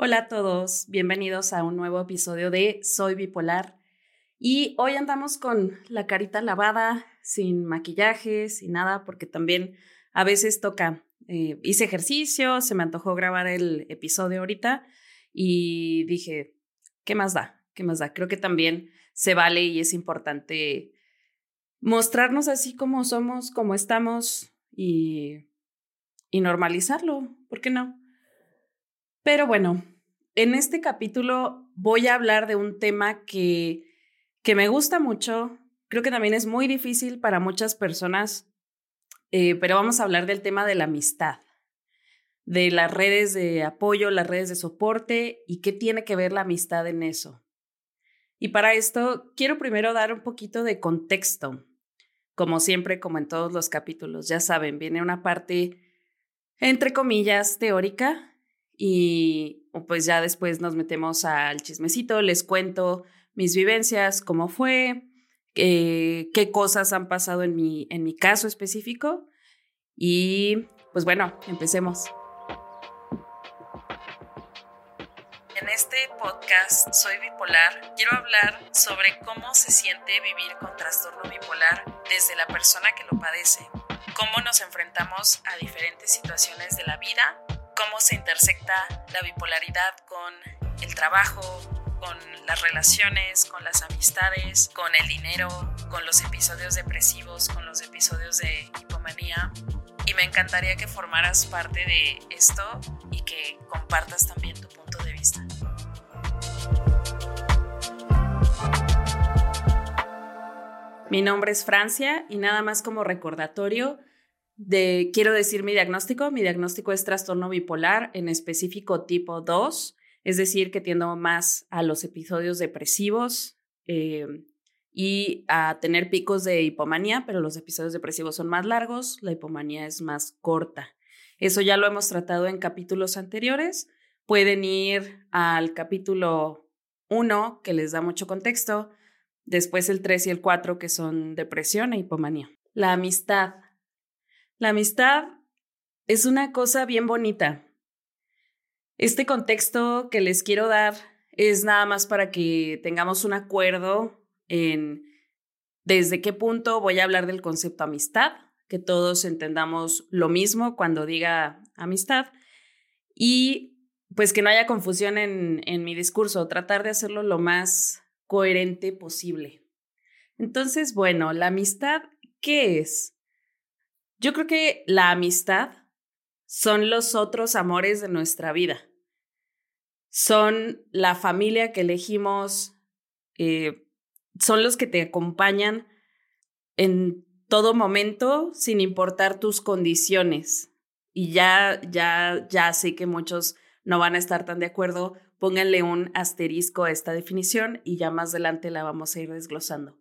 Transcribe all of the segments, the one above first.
Hola a todos, bienvenidos a un nuevo episodio de Soy Bipolar. Y hoy andamos con la carita lavada, sin maquillaje, sin nada, porque también a veces toca. Eh, hice ejercicio, se me antojó grabar el episodio ahorita y dije, ¿qué más da? ¿Qué más da? Creo que también se vale y es importante mostrarnos así como somos, como estamos y, y normalizarlo, ¿por qué no? Pero bueno, en este capítulo voy a hablar de un tema que, que me gusta mucho. Creo que también es muy difícil para muchas personas, eh, pero vamos a hablar del tema de la amistad, de las redes de apoyo, las redes de soporte y qué tiene que ver la amistad en eso. Y para esto quiero primero dar un poquito de contexto. Como siempre, como en todos los capítulos, ya saben, viene una parte, entre comillas, teórica y pues ya después nos metemos al chismecito, les cuento mis vivencias, cómo fue, eh, qué cosas han pasado en mi, en mi caso específico y pues bueno, empecemos. En este podcast Soy Bipolar, quiero hablar sobre cómo se siente vivir con trastorno bipolar desde la persona que lo padece, cómo nos enfrentamos a diferentes situaciones de la vida cómo se intersecta la bipolaridad con el trabajo, con las relaciones, con las amistades, con el dinero, con los episodios depresivos, con los episodios de hipomanía. Y me encantaría que formaras parte de esto y que compartas también tu punto de vista. Mi nombre es Francia y nada más como recordatorio, quiero decir mi diagnóstico, mi diagnóstico es trastorno bipolar, en específico tipo 2, es decir, que tiendo más a los episodios depresivos eh, y a tener picos de hipomanía, pero los episodios depresivos son más largos, la hipomanía es más corta. Eso ya lo hemos tratado en capítulos anteriores. Pueden ir al capítulo 1, que les da mucho contexto, después el 3 y el 4, que son depresión e hipomanía. La amistad la amistad es una cosa bien bonita. Este contexto que les quiero dar es nada más para que tengamos un acuerdo en desde qué punto voy a hablar del concepto amistad, que todos entendamos lo mismo cuando diga amistad y pues que no haya confusión en, en mi discurso, tratar de hacerlo lo más coherente posible. Entonces, bueno, la amistad, ¿qué es? Yo creo que la amistad son los otros amores de nuestra vida. Son la familia que elegimos, eh, son los que te acompañan en todo momento sin importar tus condiciones. Y ya, ya, ya sé que muchos no van a estar tan de acuerdo. Pónganle un asterisco a esta definición y ya más adelante la vamos a ir desglosando.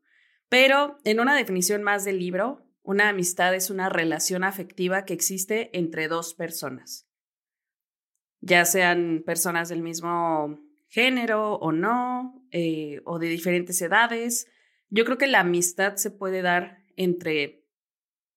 Pero en una definición más del libro, una amistad es una relación afectiva que existe entre dos personas, ya sean personas del mismo género o no, eh, o de diferentes edades. Yo creo que la amistad se puede dar entre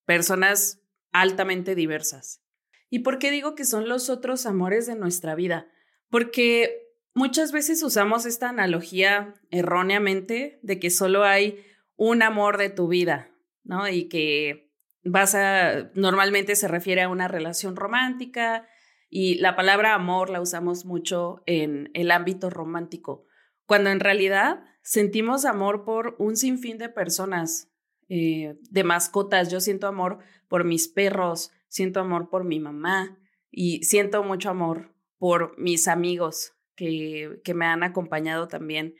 personas altamente diversas. ¿Y por qué digo que son los otros amores de nuestra vida? Porque muchas veces usamos esta analogía erróneamente de que solo hay un amor de tu vida, ¿no? Y que vas a, normalmente se refiere a una relación romántica y la palabra amor la usamos mucho en el ámbito romántico, cuando en realidad sentimos amor por un sinfín de personas, eh, de mascotas. Yo siento amor por mis perros, siento amor por mi mamá y siento mucho amor por mis amigos que, que me han acompañado también.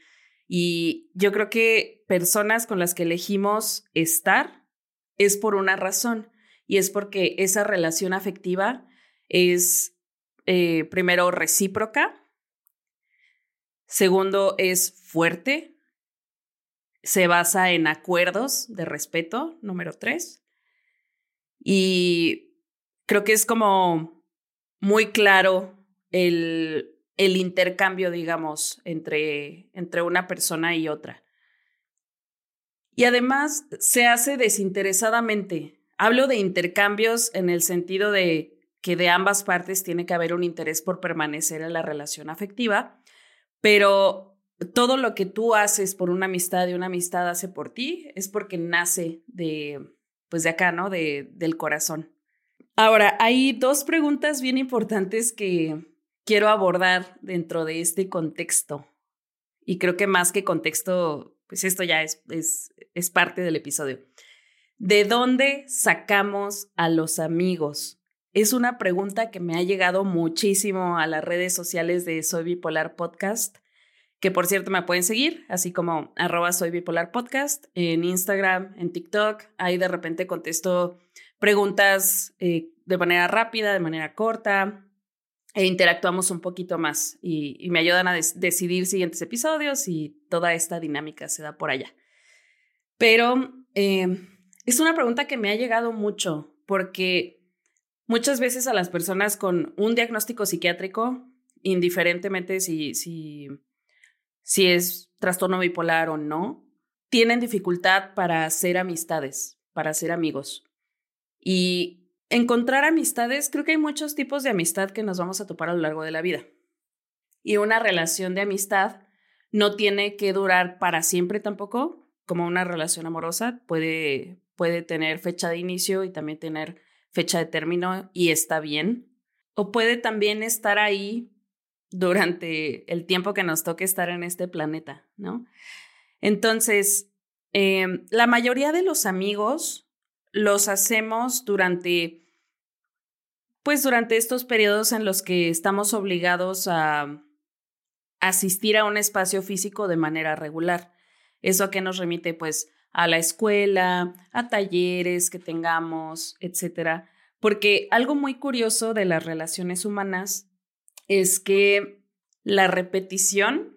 Y yo creo que personas con las que elegimos estar es por una razón y es porque esa relación afectiva es eh, primero recíproca, segundo es fuerte, se basa en acuerdos de respeto, número tres, y creo que es como muy claro el, el intercambio, digamos, entre, entre una persona y otra. Y además se hace desinteresadamente. Hablo de intercambios en el sentido de que de ambas partes tiene que haber un interés por permanecer en la relación afectiva, pero todo lo que tú haces por una amistad y una amistad hace por ti es porque nace de, pues de acá, ¿no? De, del corazón. Ahora, hay dos preguntas bien importantes que quiero abordar dentro de este contexto. Y creo que más que contexto, pues esto ya es, es, es parte del episodio. ¿De dónde sacamos a los amigos? Es una pregunta que me ha llegado muchísimo a las redes sociales de Soy Bipolar Podcast, que por cierto me pueden seguir, así como arroba Soy Bipolar Podcast, en Instagram, en TikTok. Ahí de repente contesto preguntas eh, de manera rápida, de manera corta, e interactuamos un poquito más y, me ayudan a decidir siguientes episodios y toda esta dinámica se da por allá. Pero eh, es una pregunta que me ha llegado mucho porque muchas veces a las personas con un diagnóstico psiquiátrico, indiferentemente si, si, si es trastorno bipolar o no, tienen dificultad para hacer amistades, para hacer amigos. Y encontrar amistades, creo que hay muchos tipos de amistad que nos vamos a topar a lo largo de la vida. Y una relación de amistad no tiene que durar para siempre tampoco, como una relación amorosa, puede, puede tener fecha de inicio y también tener fecha de término y está bien. O puede también estar ahí durante el tiempo que nos toque estar en este planeta, ¿no? Entonces, em, la mayoría de los amigos los hacemos durante, pues durante estos periodos en los que estamos obligados a asistir a un espacio físico de manera regular. ¿Eso a qué nos remite? Pues a la escuela, a talleres que tengamos, etcétera. Porque algo muy curioso de las relaciones humanas es que la repetición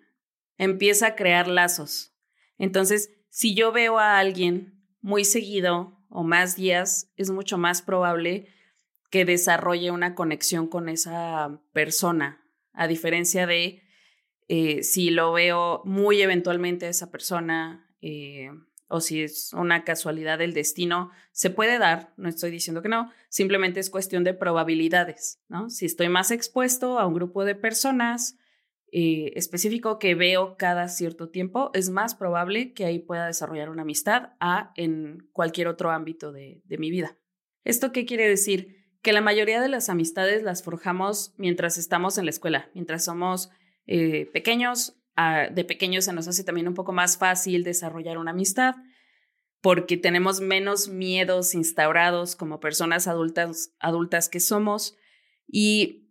empieza a crear lazos. Entonces, si yo veo a alguien muy seguido o más días, es mucho más probable que desarrolle una conexión con esa persona, a diferencia de eh, si lo veo muy eventualmente a esa persona eh, o si es una casualidad del destino, se puede dar, no estoy diciendo que no, simplemente es cuestión de probabilidades, ¿no? Si estoy más expuesto a un grupo de personas, eh, específico que veo cada cierto tiempo, es más probable que ahí pueda desarrollar una amistad a en cualquier otro ámbito de, mi vida. ¿Esto qué quiere decir? Que la mayoría de las amistades las forjamos mientras estamos en la escuela, mientras somos eh, pequeños. Ah, de pequeños se nos hace también un poco más fácil desarrollar una amistad porque tenemos menos miedos instaurados como personas adultas, adultas que somos y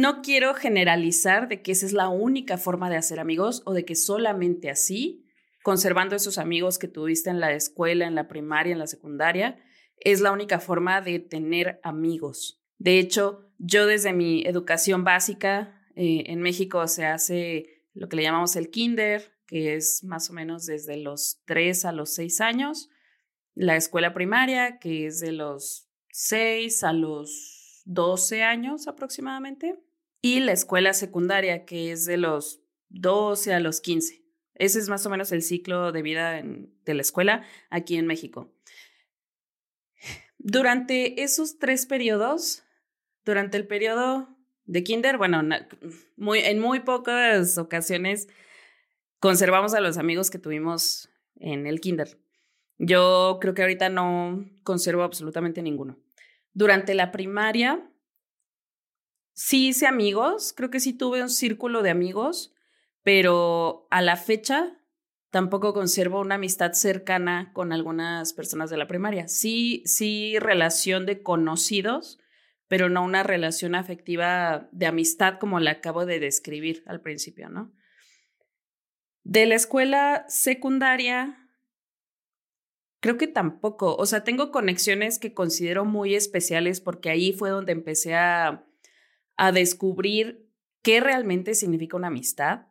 no quiero generalizar de que esa es la única forma de hacer amigos o de que solamente así, conservando esos amigos que tuviste en la escuela, en la primaria, en la secundaria, es la única forma de tener amigos. De hecho, yo desde mi educación básica eh, en México se hace lo que le llamamos el kinder, que es más o menos desde los 3 a los 6 años, la escuela primaria, que es de los 6 a los 12 años aproximadamente, y la escuela secundaria, que es de los 12 a los 15. Ese es más o menos el ciclo de vida de la escuela aquí en México. Durante esos tres periodos, durante el periodo de kinder, bueno, muy, en muy pocas ocasiones conservamos a los amigos que tuvimos en el kinder. Yo creo que ahorita no conservo absolutamente ninguno. Durante la primaria, sí hice amigos, creo que sí tuve un círculo de amigos, pero a la fecha tampoco conservo una amistad cercana con algunas personas de la primaria. Sí, sí, relación de conocidos, pero no una relación afectiva de amistad como la acabo de describir al principio, ¿no? De la escuela secundaria, creo que tampoco. O sea, tengo conexiones que considero muy especiales porque ahí fue donde empecé a a descubrir qué realmente significa una amistad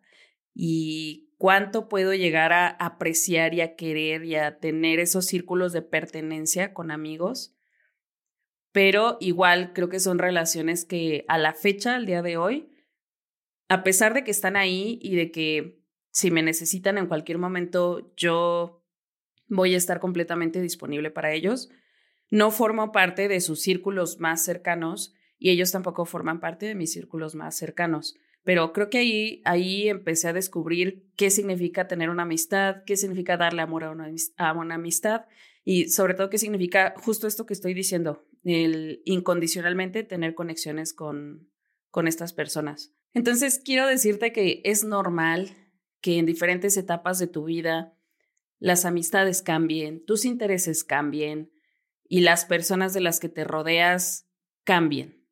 y cuánto puedo llegar a apreciar y a querer y a tener esos círculos de pertenencia con amigos. Pero igual creo que son relaciones que a la fecha, al día de hoy, a pesar de que están ahí y de que si me necesitan en cualquier momento, yo voy a estar completamente disponible para ellos, no formo parte de sus círculos más cercanos y ellos tampoco forman parte de mis círculos más cercanos. Pero creo que ahí, ahí empecé a descubrir qué significa tener una amistad, qué significa darle amor a una, amistad y sobre todo qué significa justo esto que estoy diciendo, el incondicionalmente tener conexiones con, con estas personas. Entonces, quiero decirte que es normal que en diferentes etapas de tu vida las amistades cambien, tus intereses cambien y las personas de las que te rodeas cambien.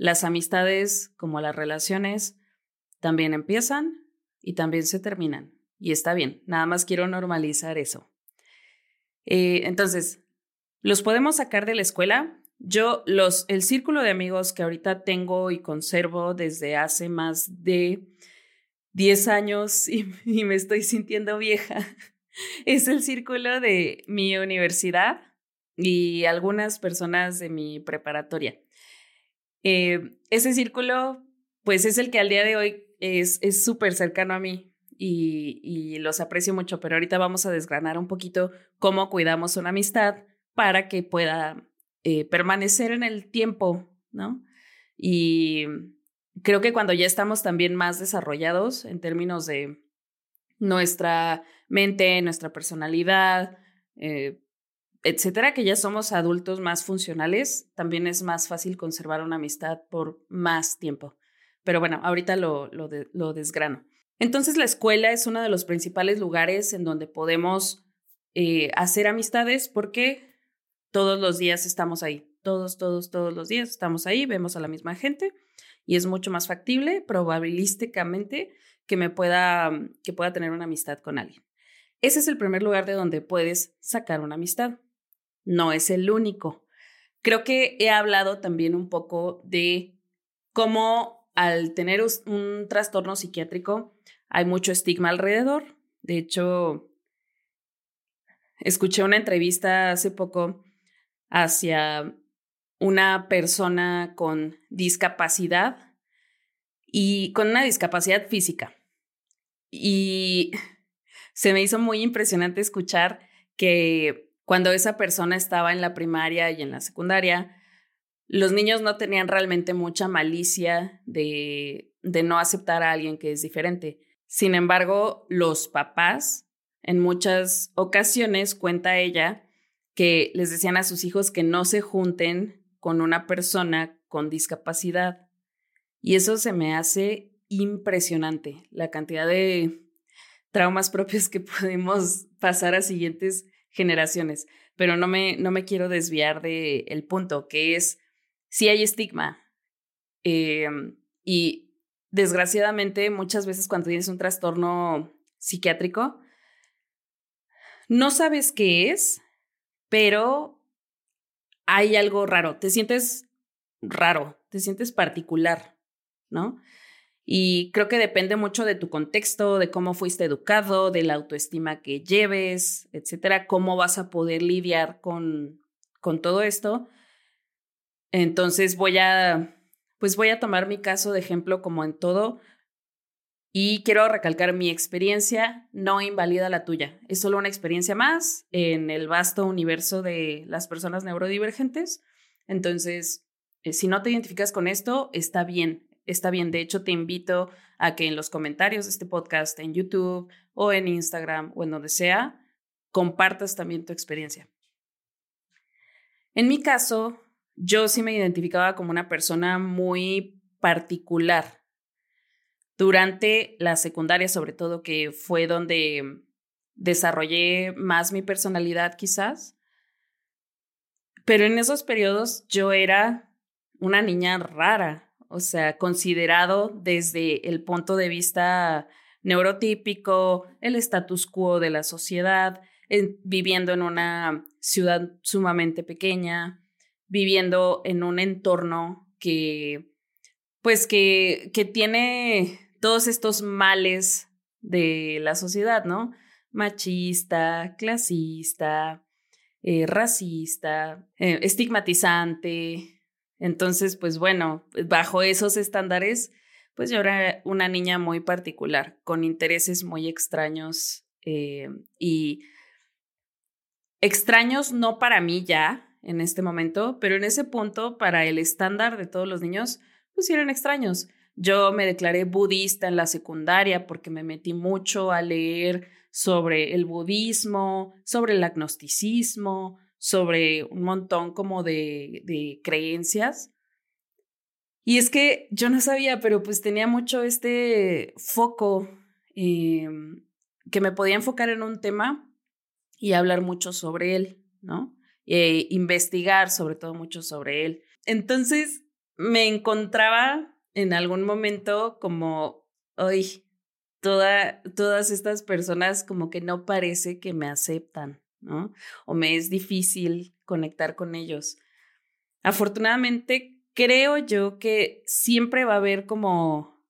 Las amistades, como las relaciones, también empiezan y también se terminan. Y está bien, nada más quiero normalizar eso. Eh, entonces, ¿los podemos sacar de la escuela? Yo, los, el círculo de amigos que ahorita tengo y conservo desde hace más de 10 años y, me estoy sintiendo vieja, es el círculo de mi universidad y algunas personas de mi preparatoria. Eh, ese círculo, pues es el que al día de hoy es súper cercano a mí y, y, los aprecio mucho, pero ahorita vamos a desgranar un poquito cómo cuidamos una amistad para que pueda eh, permanecer en el tiempo, ¿no? Y creo que cuando ya estamos también más desarrollados en términos de nuestra mente, nuestra personalidad, eh, etcétera, que ya somos adultos más funcionales, también es más fácil conservar una amistad por más tiempo. Pero bueno, ahorita lo, lo, desgrano. Entonces la escuela es uno de los principales lugares en donde podemos eh, hacer amistades porque todos los días estamos ahí. Todos, todos, todos los días estamos ahí, vemos a la misma gente y es mucho más factible, probabilísticamente, que me pueda, que pueda tener una amistad con alguien. Ese es el primer lugar de donde puedes sacar una amistad. No es el único. Creo que he hablado también un poco de cómo al tener un trastorno psiquiátrico hay mucho estigma alrededor. De hecho, escuché una entrevista hace poco hacia una persona con discapacidad y con una discapacidad física. Y se me hizo muy impresionante escuchar que cuando esa persona estaba en la primaria y en la secundaria, los niños no tenían realmente mucha malicia de, no aceptar a alguien que es diferente. Sin embargo, los papás, en muchas ocasiones, cuenta ella, que les decían a sus hijos que no se junten con una persona con discapacidad. Y eso se me hace impresionante, la cantidad de traumas propios que podemos pasar a siguientes generaciones. Pero no me, no me quiero desviar del el punto, que es sí hay estigma. Em, y desgraciadamente, muchas veces cuando tienes un trastorno psiquiátrico, no sabes qué es, pero hay algo raro. Te sientes raro, te sientes particular, ¿no? Y creo que depende mucho de tu contexto, de cómo fuiste educado, de la autoestima que lleves, etcétera, cómo vas a poder lidiar con, con todo esto. Entonces voy a, pues voy a tomar mi caso de ejemplo como en todo y quiero recalcar mi experiencia no invalida la tuya. Es solo una experiencia más en el vasto universo de las personas neurodivergentes. Entonces, eh, si no te identificas con esto, está bien, está bien. De hecho, te invito a que en los comentarios de este podcast, en YouTube o en Instagram o en donde sea, compartas también tu experiencia. En mi caso, yo sí me identificaba como una persona muy particular. Durante la secundaria, sobre todo, que fue donde desarrollé más mi personalidad quizás. Pero en esos periodos yo era una niña rara, o sea, considerado desde el punto de vista neurotípico, el status quo de la sociedad, viviendo en una ciudad sumamente pequeña, viviendo en un entorno que, pues que, que tiene todos estos males de la sociedad, ¿no? Machista, clasista, eh, racista, eh, estigmatizante. Entonces, pues bueno, bajo esos estándares, pues yo era una niña muy particular, con intereses muy extraños eh, y extraños no para mí ya, en este momento, pero en ese punto, para el estándar de todos los niños, pues eran extraños. Yo me declaré budista en la secundaria porque me metí mucho a leer sobre el budismo, sobre el agnosticismo, sobre un montón como de, de creencias. Y es que yo no sabía, pero pues tenía mucho este foco em, que me podía enfocar en un tema y hablar mucho sobre él, ¿no? E investigar sobre todo mucho sobre él. Entonces me encontraba en algún momento como, hoy toda, todas estas personas como que no parece que me aceptan, ¿no? O me es difícil conectar con ellos. Afortunadamente, creo yo que siempre va a haber como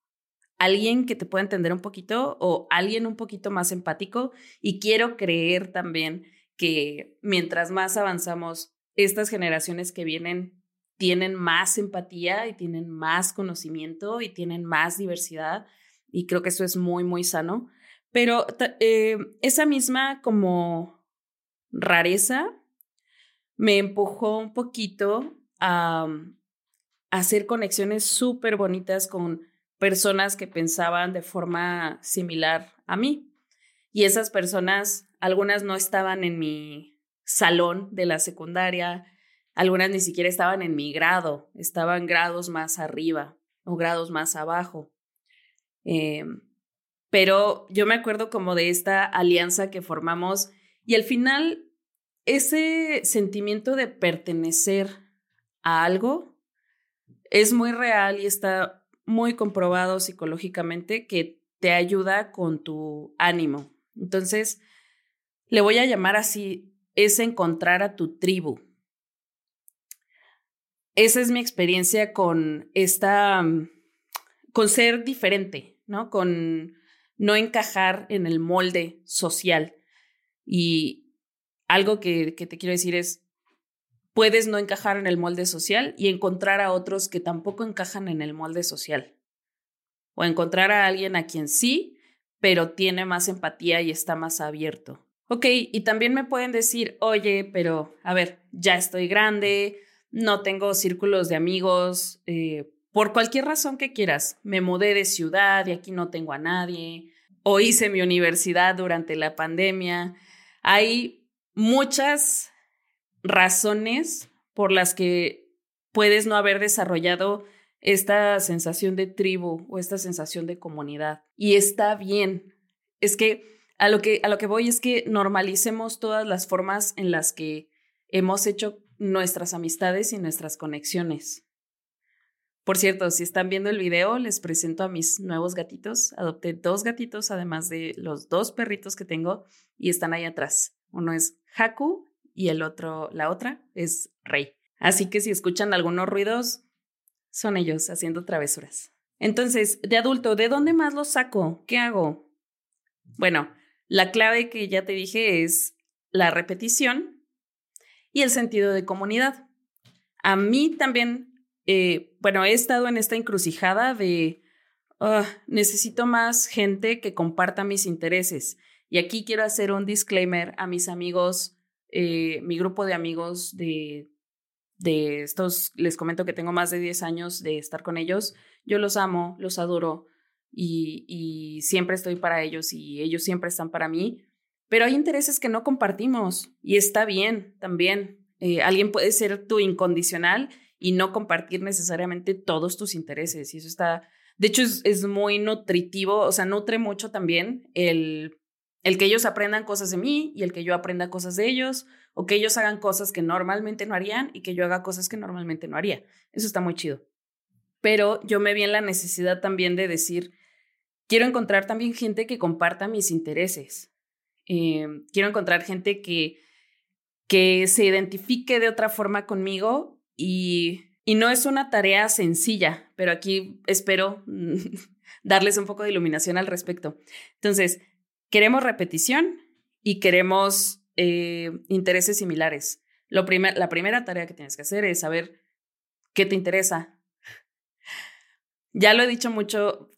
alguien que te pueda entender un poquito o alguien un poquito más empático y quiero creer también que mientras más avanzamos, estas generaciones que vienen tienen más empatía y tienen más conocimiento y tienen más diversidad y creo que eso es muy, muy sano. Pero eh, esa misma como rareza me empujó un poquito a, a hacer conexiones súper bonitas con personas que pensaban de forma similar a mí. Y esas personas, algunas no estaban en mi salón de la secundaria, algunas ni siquiera estaban en mi grado, estaban grados más arriba o grados más abajo. Em, pero yo me acuerdo como de esta alianza que formamos y al final ese sentimiento de pertenecer a algo es muy real y está muy comprobado psicológicamente que te ayuda con tu ánimo. Entonces, le voy a llamar así, es encontrar a tu tribu esa es mi experiencia con esta, mm, con ser diferente, ¿no? Con no encajar en el molde social. Y algo que, te quiero decir es, puedes no encajar en el molde social y encontrar a otros que tampoco encajan en el molde social. O encontrar a alguien a quien sí, pero tiene más empatía y está más abierto. Ok, y también me pueden decir, oye, pero a ver, ya estoy grande, no tengo círculos de amigos, eh, por cualquier razón que quieras. Me mudé de ciudad y aquí no tengo a nadie, o hice mi universidad durante la pandemia. Hay muchas razones por las que puedes no haber desarrollado esta sensación de tribu o esta sensación de comunidad. Y está bien. Es que a lo que, a lo que voy es que normalicemos todas las formas en las que hemos hecho nuestras amistades y nuestras conexiones. Por cierto, si están viendo el video, les presento a mis nuevos gatitos. Adopté dos gatitos, además de los dos perritos que tengo, y están ahí atrás. Uno es Haku y el otro, la otra, es Rey. Así que si escuchan algunos ruidos, son ellos haciendo travesuras. Entonces, de adulto, ¿de dónde más los saco? ¿Qué hago? Bueno, la clave que ya te dije es la repetición y el sentido de comunidad. A mí también, eh, bueno, he estado en esta encrucijada de ah, necesito más gente que comparta mis intereses. Y aquí quiero hacer un disclaimer a mis amigos, eh, mi grupo de amigos de, de estos, les comento que tengo más de 10 años de estar con ellos. Yo los amo, los adoro y, y siempre estoy para ellos y ellos siempre están para mí pero hay intereses que no compartimos y está bien también. Eh, alguien puede ser tu incondicional y no compartir necesariamente todos tus intereses. Y eso está, de hecho, es, muy nutritivo, o sea, nutre mucho también el, el que ellos aprendan cosas de mí y el que yo aprenda cosas de ellos, o que ellos hagan cosas que normalmente no harían y que yo haga cosas que normalmente no haría. Eso está muy chido. Pero yo me vi en la necesidad también de decir, quiero encontrar también gente que comparta mis intereses. Eh, quiero encontrar gente que, que se identifique de otra forma conmigo y, no es una tarea sencilla, pero aquí espero darles un poco de iluminación al respecto. Entonces, queremos repetición y queremos eh, intereses similares. Lo la primera tarea que tienes que hacer es saber qué te interesa. Ya lo he dicho mucho,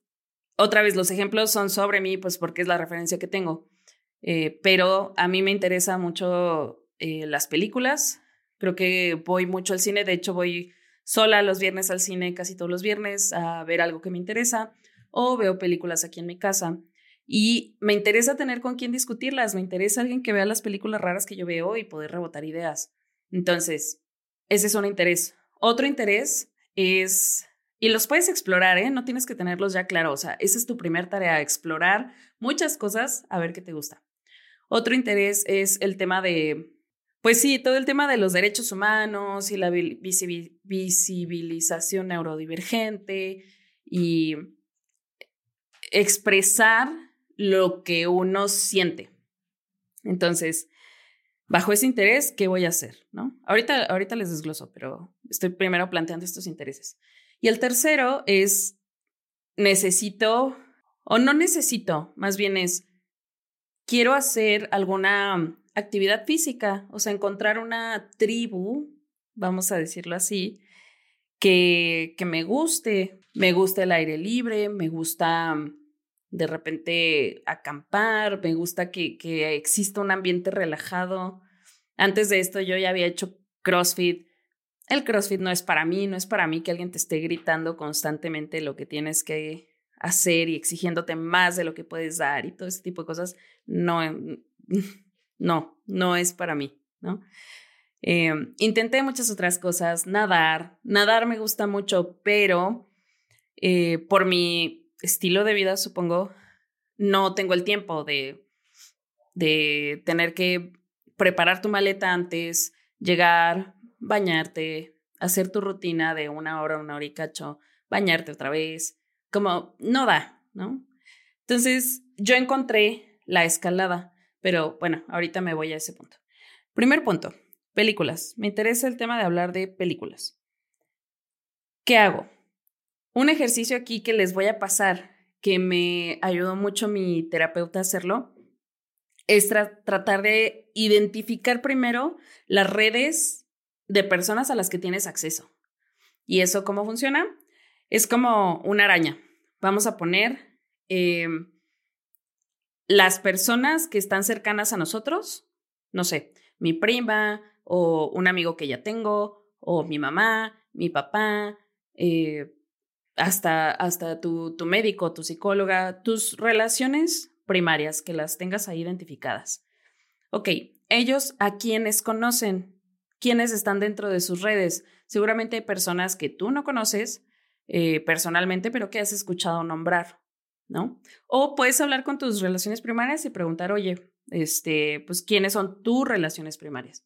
otra vez los ejemplos son sobre mí, pues porque es la referencia que tengo. Eh, pero a mí me interesa mucho eh, las películas, Creo que voy mucho al cine, de hecho voy sola los viernes al cine casi todos los viernes a ver algo que me interesa o veo películas aquí en mi casa. Y me interesa tener con quién discutirlas, me interesa alguien que vea las películas raras que yo veo y poder rebotar ideas. Entonces, ese es un interés. Otro interés es, y los puedes explorar, ¿eh? No tienes que tenerlos ya claros, o sea, esa es tu primera tarea, explorar muchas cosas, a ver qué te gusta. Otro interés es el tema de, pues sí, todo el tema de los derechos humanos y la visibilización neurodivergente y expresar lo que uno siente. Entonces, bajo ese interés, ¿qué voy a hacer? ¿No? Ahorita, ahorita les desgloso, pero estoy primero planteando estos intereses. Y el tercero es, necesito, o no necesito, más bien es, quiero hacer alguna actividad física, o sea, encontrar una tribu, vamos a decirlo así, que, que me guste. Me gusta el aire libre, me gusta de repente acampar, me gusta que, que exista un ambiente relajado. Antes de esto yo ya había hecho CrossFit. El CrossFit no es para mí, no es para mí que alguien te esté gritando constantemente lo que tienes que hacer y exigiéndote más de lo que puedes dar y todo ese tipo de cosas. No, no, no es para mí, ¿no? Em, intenté muchas otras cosas, nadar, nadar me gusta mucho, pero eh, por mi estilo de vida, supongo, no tengo el tiempo de, de tener que preparar tu maleta antes, llegar, bañarte, hacer tu rutina de una hora, una hora y cacho, bañarte otra vez, como no da, ¿no? Entonces, yo encontré la escalada, pero bueno, ahorita me voy a ese punto. Primer punto, películas. Me interesa el tema de hablar de películas. ¿Qué hago? Un ejercicio aquí que les voy a pasar, que me ayudó mucho mi terapeuta a hacerlo, es tratar de identificar primero las redes de personas a las que tienes acceso. ¿Y eso cómo funciona? Es como una araña. Vamos a poner em, las personas que están cercanas a nosotros, no sé, mi prima o un amigo que ya tengo, o mi mamá, mi papá, eh, hasta, hasta tu, tu médico, tu psicóloga, tus relaciones primarias, que las tengas ahí identificadas. Ok, ellos a quienes conocen, quienes están dentro de sus redes. Seguramente hay personas que tú no conoces eh, personalmente, pero que has escuchado nombrar, O puedes hablar con tus relaciones primarias y preguntar, oye, este, pues, ¿quiénes son tus relaciones primarias?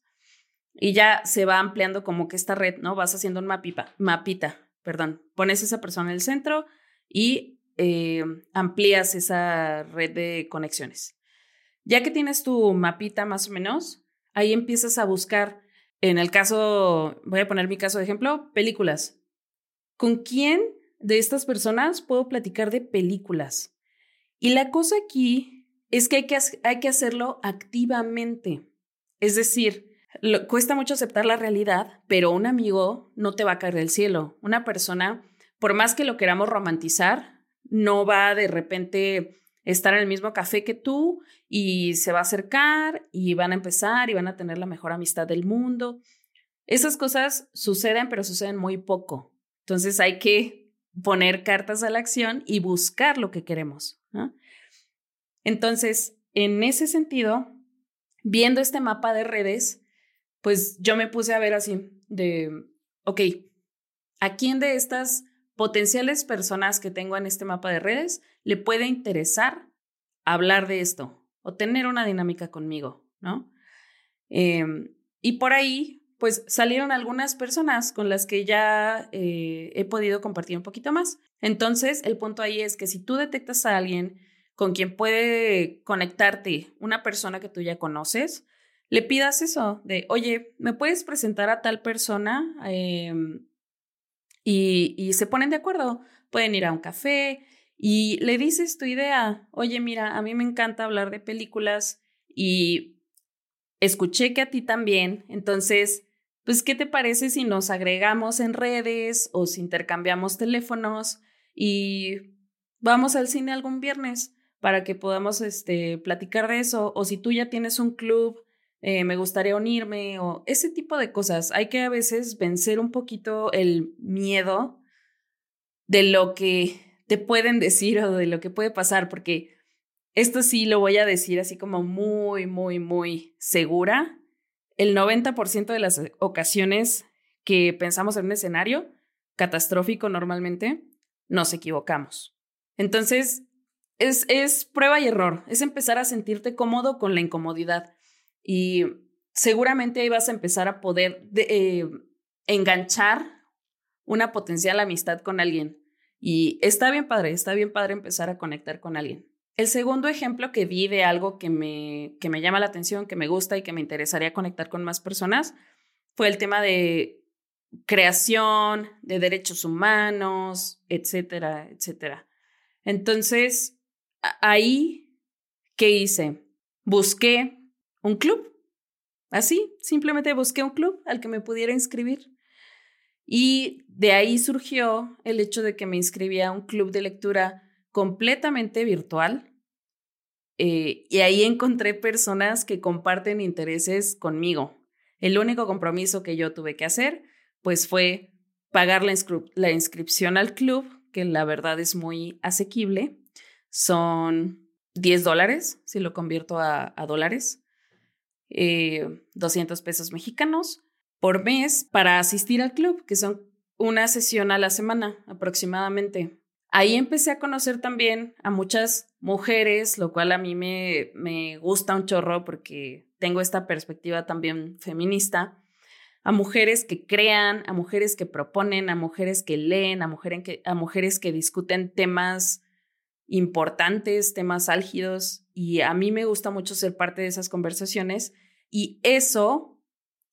Y ya se va ampliando como que esta red, ¿no? Vas haciendo un mapita, mapita perdón, pones esa persona en el centro y eh, amplías esa red de conexiones. Ya que tienes tu mapita más o menos, ahí empiezas a buscar, en el caso, voy a poner mi caso de ejemplo, películas. ¿Con quién de estas personas puedo platicar de películas? Y la cosa aquí es que hay que, hay que hacerlo activamente. Es decir, cuesta mucho aceptar la realidad, pero un amigo no te va a caer del cielo. Una persona, por más que lo queramos romantizar, no va de repente estar en el mismo café que tú y se va a acercar y van a empezar y van a tener la mejor amistad del mundo. Esas cosas suceden, pero suceden muy poco. Entonces hay que poner cartas a la acción y buscar lo que queremos. Entonces, en ese sentido, viendo este mapa de redes, pues yo me puse a ver así de, ok, ¿a quién de estas potenciales personas que tengo en este mapa de redes le puede interesar hablar de esto o tener una dinámica conmigo, ¿no? Em, y por ahí, pues salieron algunas personas con las que ya eh, he podido compartir un poquito más. Entonces, el punto ahí es que si tú detectas a alguien con quien puede conectarte una persona que tú ya conoces, le pidas eso de, oye, ¿me puedes presentar a tal persona? Em, y, y se ponen de acuerdo, pueden ir a un café y le dices tu idea, oye, mira, a mí me encanta hablar de películas y escuché que a ti también, entonces, pues, ¿qué te parece si nos agregamos en redes o si intercambiamos teléfonos y vamos al cine algún viernes para que podamos este, platicar de eso? O si tú ya tienes un club eh, me gustaría unirme o ese tipo de cosas. Hay que a veces vencer un poquito el miedo de lo que te pueden decir o de lo que puede pasar, porque esto sí lo voy a decir así como muy, muy, muy segura. El 90% de las ocasiones que pensamos en un escenario catastrófico normalmente, nos equivocamos. Entonces, es, es prueba y error, es empezar a sentirte cómodo con la incomodidad. Y seguramente ahí vas a empezar a poder eh, enganchar una potencial amistad con alguien. Y está bien padre, está bien padre empezar a conectar con alguien. El segundo ejemplo que vi de algo que me, que me llama la atención, que me gusta y que me interesaría conectar con más personas fue el tema de creación, de derechos humanos, etcétera, etcétera. Entonces, ahí, ¿qué hice? Busqué un club, así, simplemente busqué un club al que me pudiera inscribir. Y de ahí surgió el hecho de que me inscribí a un club de lectura completamente virtual. Eh, y ahí encontré personas que comparten intereses conmigo. El único compromiso que yo tuve que hacer, pues fue pagar la, inscripción al club, que la verdad es muy asequible. Son 10 dólares, si lo convierto a, a dólares, eh, 200 pesos mexicanos por mes para asistir al club, que son una sesión a la semana aproximadamente. Ahí empecé a conocer también a muchas mujeres, lo cual a mí me, me gusta un chorro porque tengo esta perspectiva también feminista, a mujeres que crean, a mujeres que proponen, a mujeres que leen, a, que, a mujeres que discuten temas importantes, temas álgidos, y a mí me gusta mucho ser parte de esas conversaciones, y eso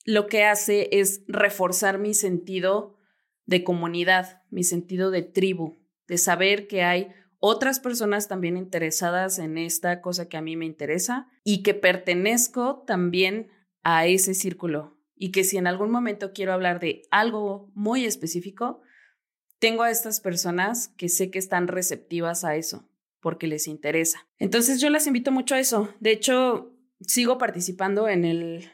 lo que hace es reforzar mi sentido de comunidad, mi sentido de tribu, de saber que hay otras personas también interesadas en esta cosa que a mí me interesa y que pertenezco también a ese círculo y que si en algún momento quiero hablar de algo muy específico, tengo a estas personas que sé que están receptivas a eso porque les interesa. Entonces yo las invito mucho a eso. De hecho, sigo participando en el...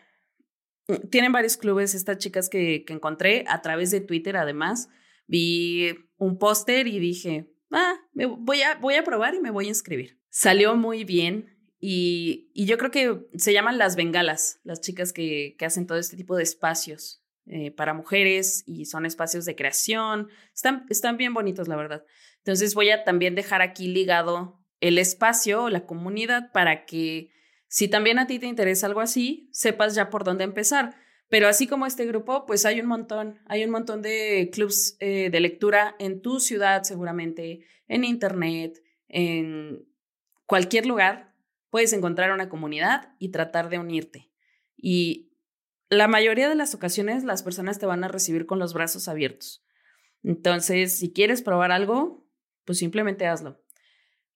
Tienen varios clubes estas chicas que, que encontré a través de Twitter además. Vi un póster y dije, ah, voy, a, voy a probar y me voy a inscribir. Salió muy bien y, y yo creo que se llaman las bengalas, las chicas que, que hacen todo este tipo de espacios eh, para mujeres y son espacios de creación. Están, están bien bonitos, la verdad. Entonces voy a también dejar aquí ligado el espacio o la comunidad para que si también a ti te interesa algo así, sepas ya por dónde empezar. Pero así como este grupo, pues hay un montón, hay un montón de clubs eh, de lectura en tu ciudad seguramente, en internet, en cualquier lugar, puedes encontrar una comunidad y tratar de unirte. Y la mayoría de las ocasiones las personas te van a recibir con los brazos abiertos. Entonces, si quieres probar algo, pues simplemente hazlo.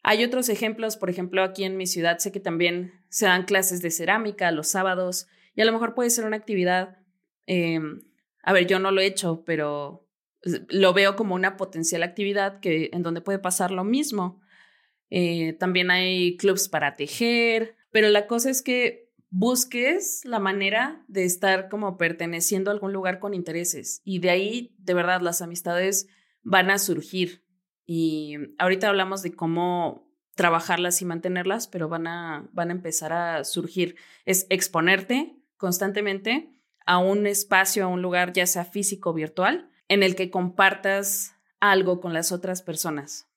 Hay otros ejemplos, por ejemplo, aquí en mi ciudad sé que también se dan clases de cerámica los sábados y a lo mejor puede ser una actividad, em, a ver, yo no lo he hecho, pero lo veo como una potencial actividad que, en donde puede pasar lo mismo. Eh, también hay clubs para tejer, pero la cosa es que busques la manera de estar como perteneciendo a algún lugar con intereses y de ahí, de verdad, las amistades van a surgir. Y ahorita hablamos de cómo trabajarlas y mantenerlas, pero van a, van a empezar a surgir. Es exponerte constantemente a un espacio, a un lugar, ya sea físico o virtual, en el que compartas algo con las otras personas.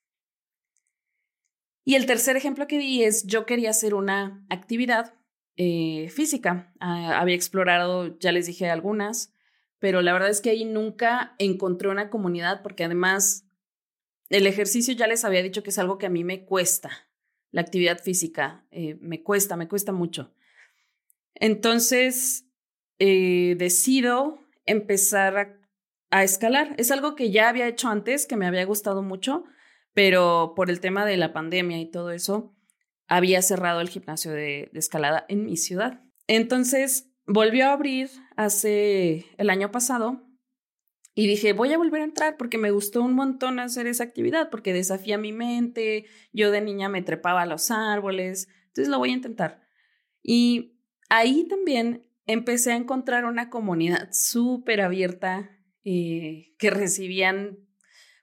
Y el tercer ejemplo que di es, yo quería hacer una actividad eh, física. Ah, había explorado, ya les dije algunas, pero la verdad es que ahí nunca encontré una comunidad porque además el ejercicio ya les había dicho que es algo que a mí me cuesta, la actividad física, eh, me cuesta, me cuesta mucho. Entonces, eh, decido empezar a, escalar. Es algo que ya había hecho antes, que me había gustado mucho, pero por el tema de la pandemia y todo eso, había cerrado el gimnasio de escalada en mi ciudad. Entonces, volvió a abrir hace el año pasado y dije, voy a volver a entrar porque me gustó un montón hacer esa actividad, porque desafía mi mente, yo de niña me trepaba a los árboles, entonces lo voy a intentar. Y ahí también empecé a encontrar una comunidad súper abierta eh, que recibían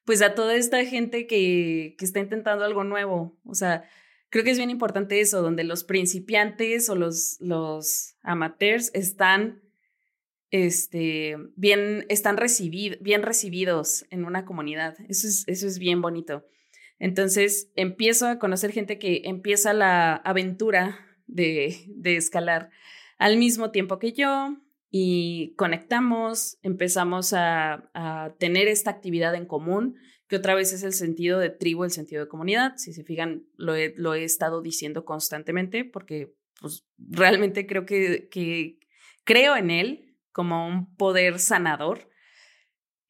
pues a toda esta gente que, que está intentando algo nuevo. O sea, creo que es bien importante eso, donde los principiantes o los, los amateurs están, este, bien, están bien recibidos en una comunidad. Eso es, eso es bien bonito. Entonces empiezo a conocer gente que empieza la aventura de, de escalar al mismo tiempo que yo y conectamos, empezamos a, a tener esta actividad en común que otra vez es el sentido de tribu, el sentido de comunidad. Si se fijan, lo he, lo he estado diciendo constantemente porque pues, realmente creo que, que creo en él como un poder sanador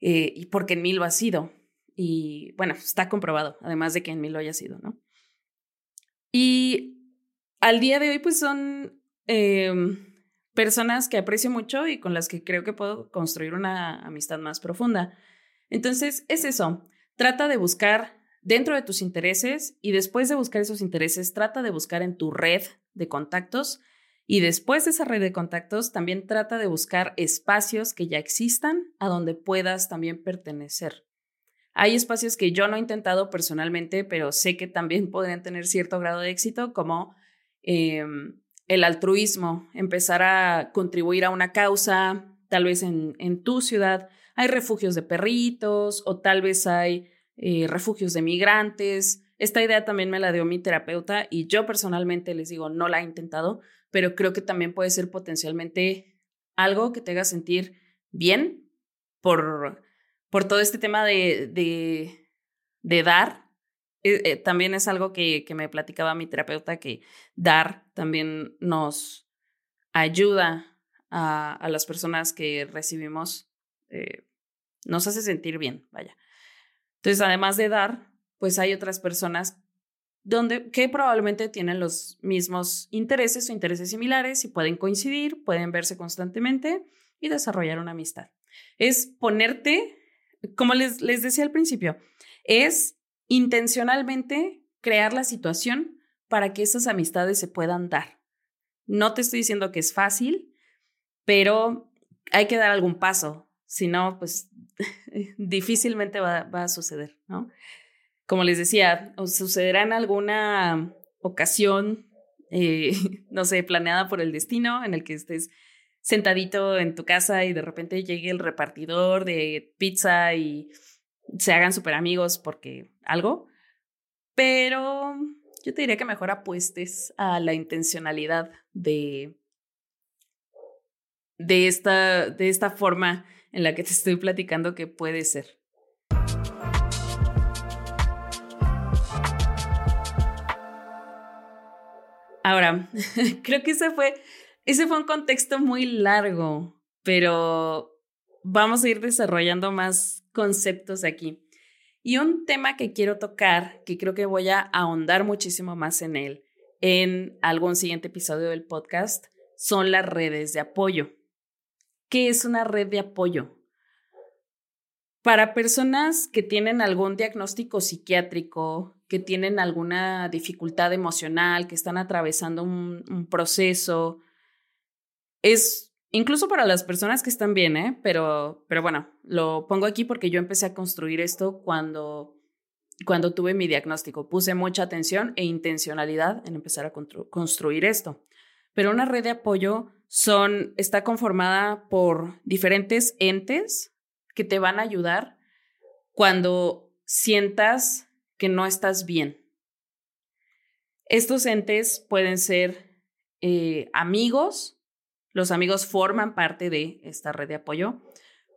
eh, y porque en mí lo ha sido. Y bueno, está comprobado, además de que en mí lo haya sido, ¿no? Y al día de hoy, pues son em, personas que aprecio mucho y con las que creo que puedo construir una amistad más profunda. Entonces, es eso. Trata de buscar dentro de tus intereses y después de buscar esos intereses, trata de buscar en tu red de contactos y después de esa red de contactos, también trata de buscar espacios que ya existan a donde puedas también pertenecer. Hay espacios que yo no he intentado personalmente, pero sé que también podrían tener cierto grado de éxito, como em, el altruismo, empezar a contribuir a una causa, tal vez en, en tu ciudad, hay refugios de perritos o tal vez hay eh, refugios de migrantes. Esta idea también me la dio mi terapeuta y yo personalmente les digo, no la he intentado, pero creo que también puede ser potencialmente algo que te haga sentir bien por, por todo este tema de, de, de dar. Eh, eh, también es algo que, que me platicaba mi terapeuta, que dar también nos ayuda a, a las personas que recibimos eh, nos hace sentir bien, vaya. Entonces, además de dar, pues hay otras personas donde, que probablemente tienen los mismos intereses o intereses similares y pueden coincidir, pueden verse constantemente y desarrollar una amistad. Es ponerte, como les, les decía al principio, es intencionalmente crear la situación para que esas amistades se puedan dar. No te estoy diciendo que es fácil, pero hay que dar algún paso. Si no, pues difícilmente va, a suceder, ¿no? Como les decía, sucederá en alguna ocasión, eh, no sé, planeada por el destino, en el que estés sentadito en tu casa y de repente llegue el repartidor de pizza y se hagan súper amigos porque algo. Pero yo te diría que mejor apuestes a la intencionalidad de, de, esta, de esta forma en la que te estoy platicando que puede ser. Ahora, creo que ese fue, ese fue un contexto muy largo, pero vamos a ir desarrollando más conceptos aquí. Y un tema que quiero tocar, que creo que voy a ahondar muchísimo más en él en algún siguiente episodio del podcast, son las redes de apoyo. ¿Qué es una red de apoyo? Para personas que tienen algún diagnóstico psiquiátrico, que tienen alguna dificultad emocional, que están atravesando un, proceso, es incluso para las personas que están bien, ¿eh? pero, pero bueno, lo pongo aquí porque yo empecé a construir esto cuando, cuando tuve mi diagnóstico. Puse mucha atención e intencionalidad en empezar a construir esto. Pero una red de apoyo son, está conformada por diferentes entes que te van a ayudar cuando sientas que no estás bien. Estos entes pueden ser eh, amigos, los amigos forman parte de esta red de apoyo,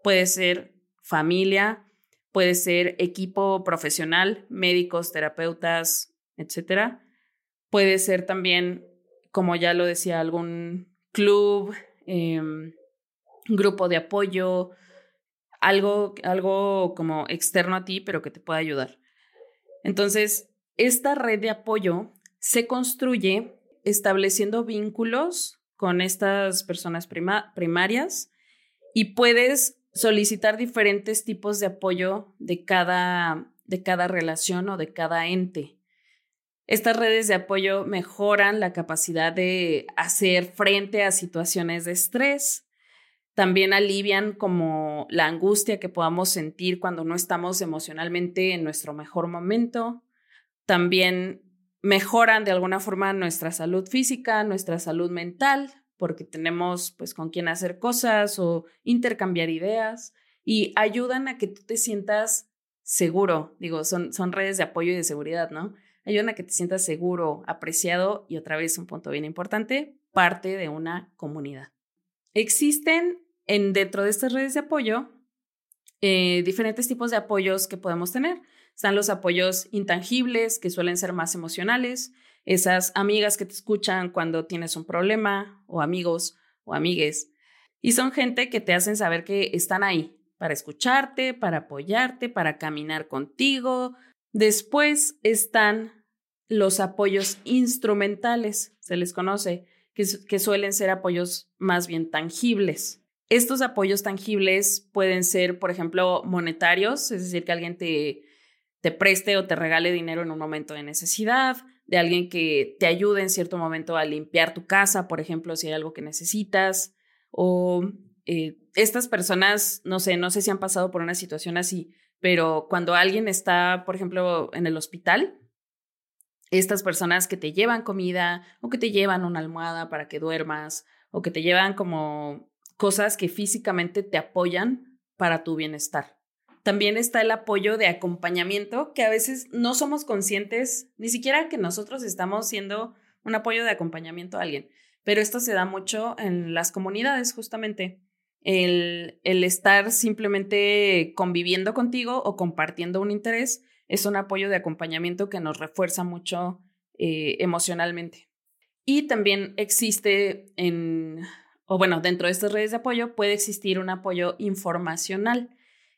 puede ser familia, puede ser equipo profesional, médicos, terapeutas, etc. Puede ser también, como ya lo decía, algún club, em, grupo de apoyo, algo, algo como externo a ti, pero que te pueda ayudar. Entonces, esta red de apoyo se construye estableciendo vínculos con estas personas primarias y puedes solicitar diferentes tipos de apoyo de cada, de cada relación o de cada ente. Estas redes de apoyo mejoran la capacidad de hacer frente a situaciones de estrés. También alivian como la angustia que podamos sentir cuando no estamos emocionalmente en nuestro mejor momento. También mejoran de alguna forma nuestra salud física, nuestra salud mental, porque tenemos pues con quién hacer cosas o intercambiar ideas y ayudan a que tú te sientas seguro. Digo, son, son redes de apoyo y de seguridad, ¿no? ayudan a que te sientas seguro, apreciado y otra vez un punto bien importante, parte de una comunidad. Existen en, dentro de estas redes de apoyo eh, diferentes tipos de apoyos que podemos tener. Están los apoyos intangibles, que suelen ser más emocionales, esas amigas que te escuchan cuando tienes un problema, o amigos o amigues. Y son gente que te hacen saber que están ahí para escucharte, para apoyarte, para caminar contigo. Después están los apoyos instrumentales, se les conoce, que, que, suelen ser apoyos más bien tangibles. Estos apoyos tangibles pueden ser, por ejemplo, monetarios, es decir, que alguien te, te preste o te regale dinero en un momento de necesidad, de alguien que te ayude en cierto momento a limpiar tu casa, por ejemplo, si hay algo que necesitas, o eh, estas personas, no sé, no sé si han pasado por una situación así, pero cuando alguien está, por ejemplo, en el hospital, estas personas que te llevan comida o que te llevan una almohada para que duermas o que te llevan como cosas que físicamente te apoyan para tu bienestar. También está el apoyo de acompañamiento, que a veces no somos conscientes, ni siquiera que nosotros estamos siendo un apoyo de acompañamiento a alguien, pero esto se da mucho en las comunidades, justamente. El, el estar simplemente conviviendo contigo o compartiendo un interés es un apoyo de acompañamiento que nos refuerza mucho eh, emocionalmente. Y también existe en, o bueno, dentro de estas redes de apoyo puede existir un apoyo informacional,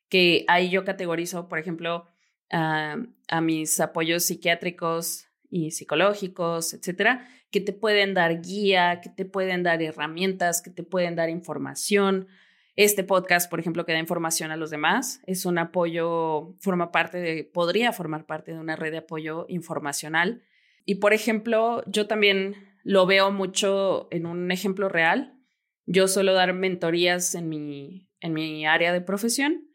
que ahí yo categorizo, por ejemplo, a, mis apoyos psiquiátricos y psicológicos, etcétera, que te pueden dar guía, que te pueden dar herramientas, que te pueden dar información, este podcast, por ejemplo, que da información a los demás, es un apoyo, forma parte podría formar parte de una red de apoyo informacional. Y, por ejemplo, yo también lo veo mucho en un ejemplo real. Yo suelo dar mentorías en mi, en mi área de profesión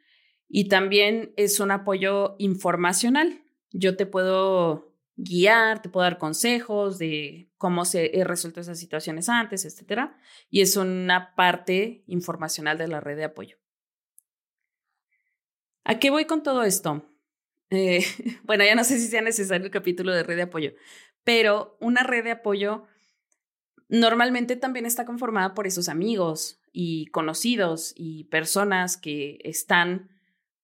y también es un apoyo informacional. Yo te puedo guiar, te puedo dar consejos de cómo se he resuelto esas situaciones antes, etcétera, y es una parte informacional de la red de apoyo. ¿A qué voy con todo esto? Eh, bueno, ya no sé si sea necesario el capítulo de red de apoyo, pero una red de apoyo normalmente también está conformada por esos amigos y conocidos y personas que están,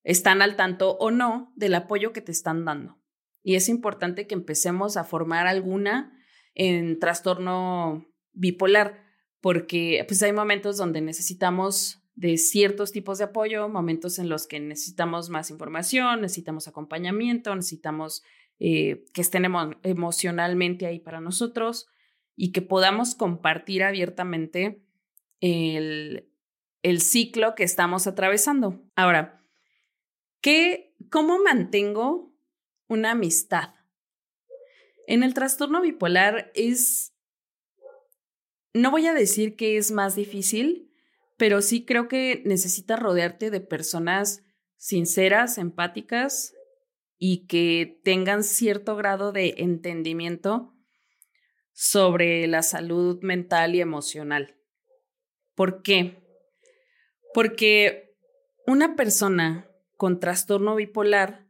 están al tanto o no del apoyo que te están dando. Y es importante que empecemos a formar alguna en trastorno bipolar, porque pues hay momentos donde necesitamos de ciertos tipos de apoyo, momentos en los que necesitamos más información, necesitamos acompañamiento, necesitamos eh, que estén emocionalmente ahí para nosotros y que podamos compartir abiertamente el, el ciclo que estamos atravesando. Ahora, ¿qué, ¿cómo mantengo una amistad. En el trastorno bipolar es, no voy a decir que es más difícil, pero sí creo que necesitas rodearte de personas sinceras, empáticas y que tengan cierto grado de entendimiento sobre la salud mental y emocional. ¿Por qué? Porque una persona con trastorno bipolar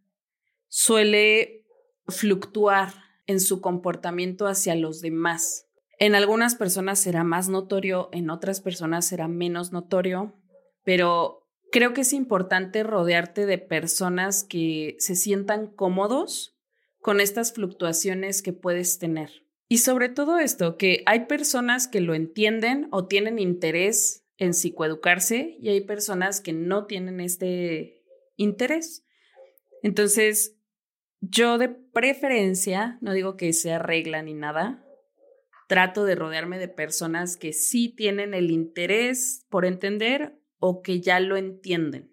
suele fluctuar en su comportamiento hacia los demás. En algunas personas será más notorio, en otras personas será menos notorio, pero creo que es importante rodearte de personas que se sientan cómodos con estas fluctuaciones que puedes tener. Y sobre todo esto, que hay personas que lo entienden o tienen interés en psicoeducarse y hay personas que no tienen este interés. Entonces, yo de preferencia, no digo que sea regla ni nada, trato de rodearme de personas que sí tienen el interés por entender o que ya lo entienden.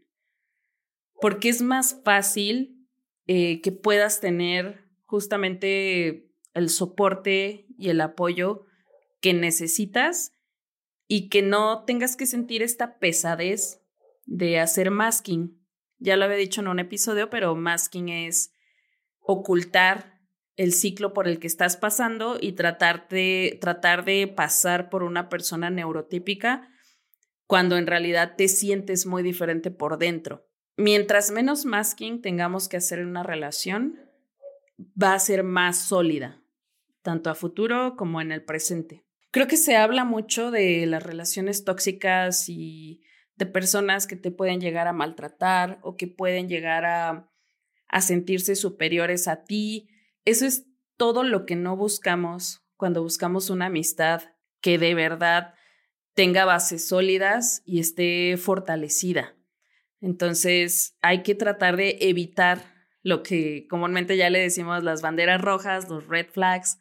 Porque es más fácil eh, que puedas tener justamente el soporte y el apoyo que necesitas y que no tengas que sentir esta pesadez de hacer masking. Ya lo había dicho en un episodio, pero masking es ocultar el ciclo por el que estás pasando y tratar de, tratar de pasar por una persona neurotípica cuando en realidad te sientes muy diferente por dentro. Mientras menos masking tengamos que hacer en una relación, va a ser más sólida, tanto a futuro como en el presente. Creo que se habla mucho de las relaciones tóxicas y de personas que te pueden llegar a maltratar o que pueden llegar a, a sentirse superiores a ti. Eso es todo lo que no buscamos cuando buscamos una amistad que de verdad tenga bases sólidas y esté fortalecida. Entonces hay que tratar de evitar lo que comúnmente ya le decimos las banderas rojas, los red flags,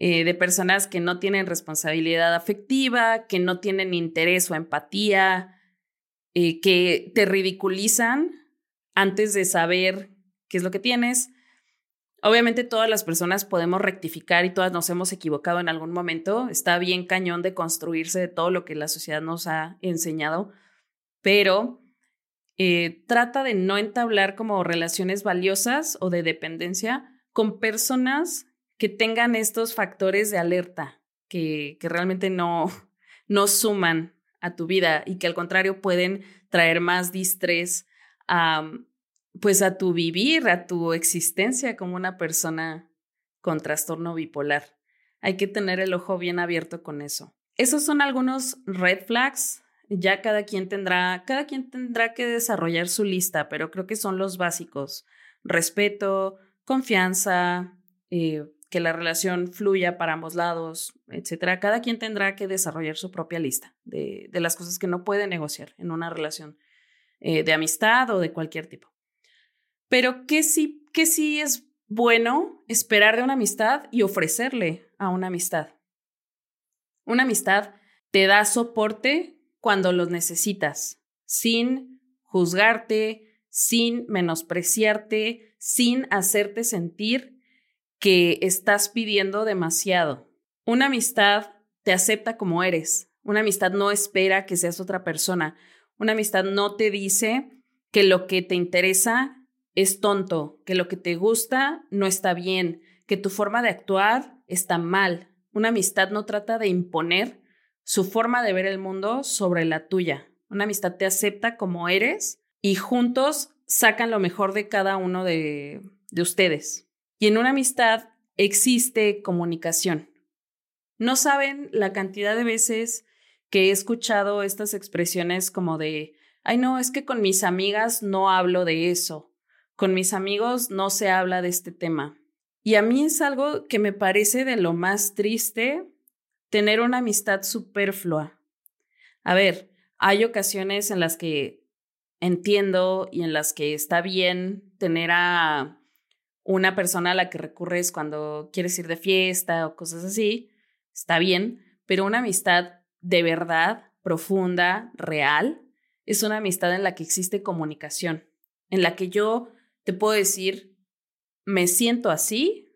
eh, de personas que no tienen responsabilidad afectiva, que no tienen interés o empatía, eh, que te ridiculizan antes de saber qué es lo que tienes. Obviamente todas las personas podemos rectificar y todas nos hemos equivocado en algún momento. Está bien cañón de construirse de todo lo que la sociedad nos ha enseñado, pero eh, trata de no entablar como relaciones valiosas o de dependencia con personas que tengan estos factores de alerta que, que realmente no, no suman a tu vida y que al contrario pueden traer más distrés a, pues a tu vivir, a tu existencia como una persona con trastorno bipolar. Hay que tener el ojo bien abierto con eso. Esos son algunos red flags. Ya cada quien tendrá, cada quien tendrá que desarrollar su lista, pero creo que son los básicos. Respeto, confianza, eh, que la relación fluya para ambos lados, etcétera. Cada quien tendrá que desarrollar su propia lista de, de las cosas que no puede negociar en una relación eh, de amistad o de cualquier tipo. Pero que sí, que sí es bueno esperar de una amistad y ofrecerle a una amistad. Una amistad te da soporte cuando los necesitas, sin juzgarte, sin menospreciarte, sin hacerte sentir que estás pidiendo demasiado. Una amistad te acepta como eres. Una amistad no espera que seas otra persona. Una amistad no te dice que lo que te interesa es tonto, que lo que te gusta no está bien, que tu forma de actuar está mal. Una amistad no trata de imponer su forma de ver el mundo sobre la tuya. Una amistad te acepta como eres y juntos sacan lo mejor de cada uno de, de ustedes. Y en una amistad existe comunicación. No saben la cantidad de veces que he escuchado estas expresiones como de, ay no, es que con mis amigas no hablo de eso, con mis amigos no se habla de este tema. Y a mí es algo que me parece de lo más triste tener una amistad superflua. A ver, hay ocasiones en las que entiendo y en las que está bien tener a una persona a la que recurres cuando quieres ir de fiesta o cosas así, está bien, pero una amistad de verdad, profunda, real, es una amistad en la que existe comunicación, en la que yo te puedo decir, me siento así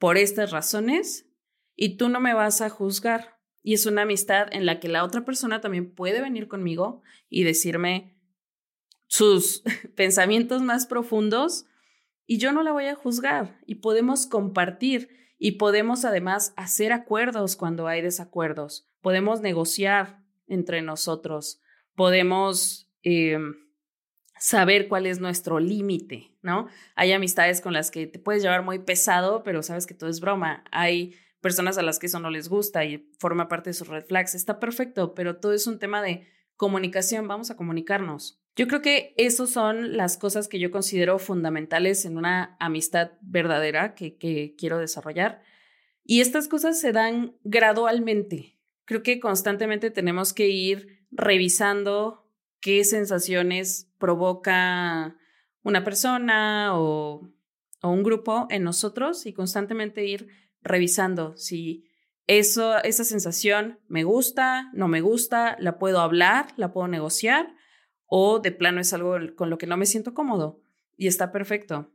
por estas razones y tú no me vas a juzgar. Y es una amistad en la que la otra persona también puede venir conmigo y decirme sus pensamientos más profundos y yo no la voy a juzgar y podemos compartir y podemos además hacer acuerdos cuando hay desacuerdos, podemos negociar entre nosotros, podemos eh, saber cuál es nuestro límite, ¿no? Hay amistades con las que te puedes llevar muy pesado, pero sabes que todo es broma. Hay personas a las que eso no les gusta y forma parte de sus red flags. Está perfecto, pero todo es un tema de comunicación, vamos a comunicarnos. Yo creo que esas son las cosas que yo considero fundamentales en una amistad verdadera que, quiero desarrollar. Y estas cosas se dan gradualmente. Creo que constantemente tenemos que ir revisando qué sensaciones provoca una persona o, o, un grupo en nosotros y constantemente ir revisando si eso, esa sensación me gusta, no me gusta, la puedo hablar, la puedo negociar o de plano es algo con lo que no me siento cómodo y está perfecto.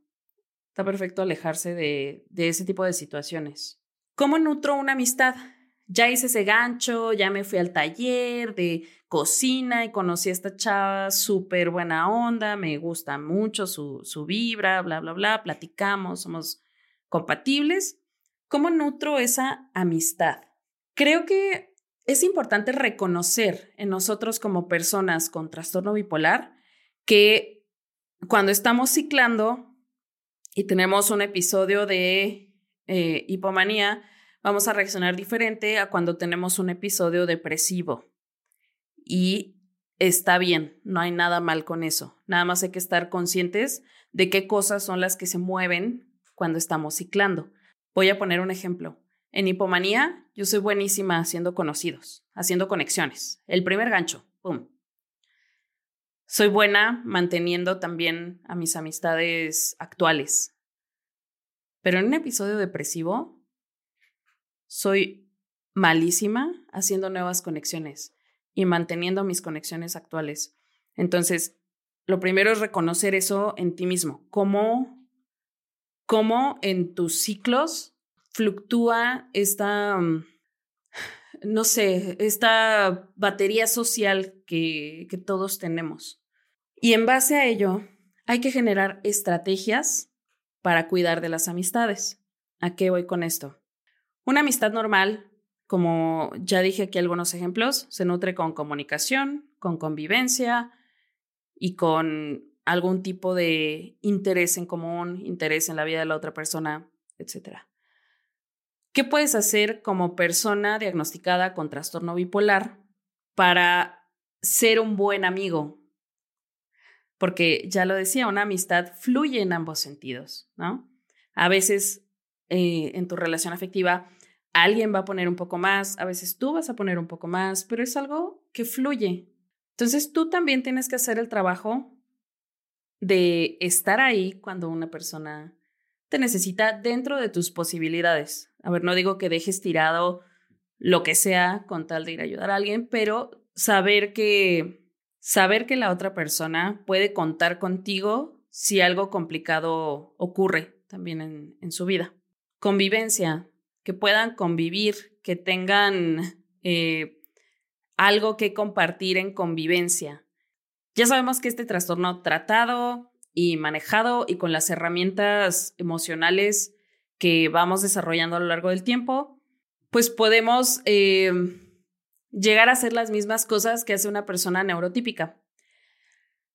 Está perfecto alejarse de, de ese tipo de situaciones. ¿Cómo nutro una amistad? Ya hice ese gancho, ya me fui al taller de cocina y conocí a esta chava súper buena onda, me gusta mucho su, su vibra, bla, bla, bla, platicamos, somos compatibles. ¿Cómo nutro esa amistad? Creo que es importante reconocer en nosotros como personas con trastorno bipolar que cuando estamos ciclando y tenemos un episodio de eh, hipomanía, vamos a reaccionar diferente a cuando tenemos un episodio depresivo. Y está bien, no hay nada mal con eso. Nada más hay que estar conscientes de qué cosas son las que se mueven cuando estamos ciclando. Voy a poner un ejemplo. En hipomanía, yo soy buenísima haciendo conocidos, haciendo conexiones. El primer gancho, ¡pum! Soy buena manteniendo también a mis amistades actuales. Pero en un episodio depresivo, soy malísima haciendo nuevas conexiones y manteniendo mis conexiones actuales. Entonces, lo primero es reconocer eso en ti mismo. ¿Cómo, cómo en tus ciclos fluctúa esta, mm, no sé, esta batería social que, que todos tenemos. Y en base a ello, hay que generar estrategias para cuidar de las amistades. ¿A qué voy con esto? Una amistad normal, como ya dije aquí algunos ejemplos, se nutre con comunicación, con convivencia y con algún tipo de interés en común, interés en la vida de la otra persona, etc. ¿Qué puedes hacer como persona diagnosticada con trastorno bipolar para ser un buen amigo? Porque ya lo decía, una amistad fluye en ambos sentidos, ¿no? A veces eh, en tu relación afectiva alguien va a poner un poco más, a veces tú vas a poner un poco más, pero es algo que fluye. Entonces tú también tienes que hacer el trabajo de estar ahí cuando una persona te necesita dentro de tus posibilidades. A ver, no digo que dejes tirado lo que sea con tal de ir a ayudar a alguien, pero saber que saber que la otra persona puede contar contigo si algo complicado ocurre también en, en su vida. Convivencia, que puedan convivir, que tengan eh, algo que compartir en convivencia. Ya sabemos que este trastorno tratado y manejado y con las herramientas emocionales que vamos desarrollando a lo largo del tiempo, pues podemos eh, llegar a hacer las mismas cosas que hace una persona neurotípica.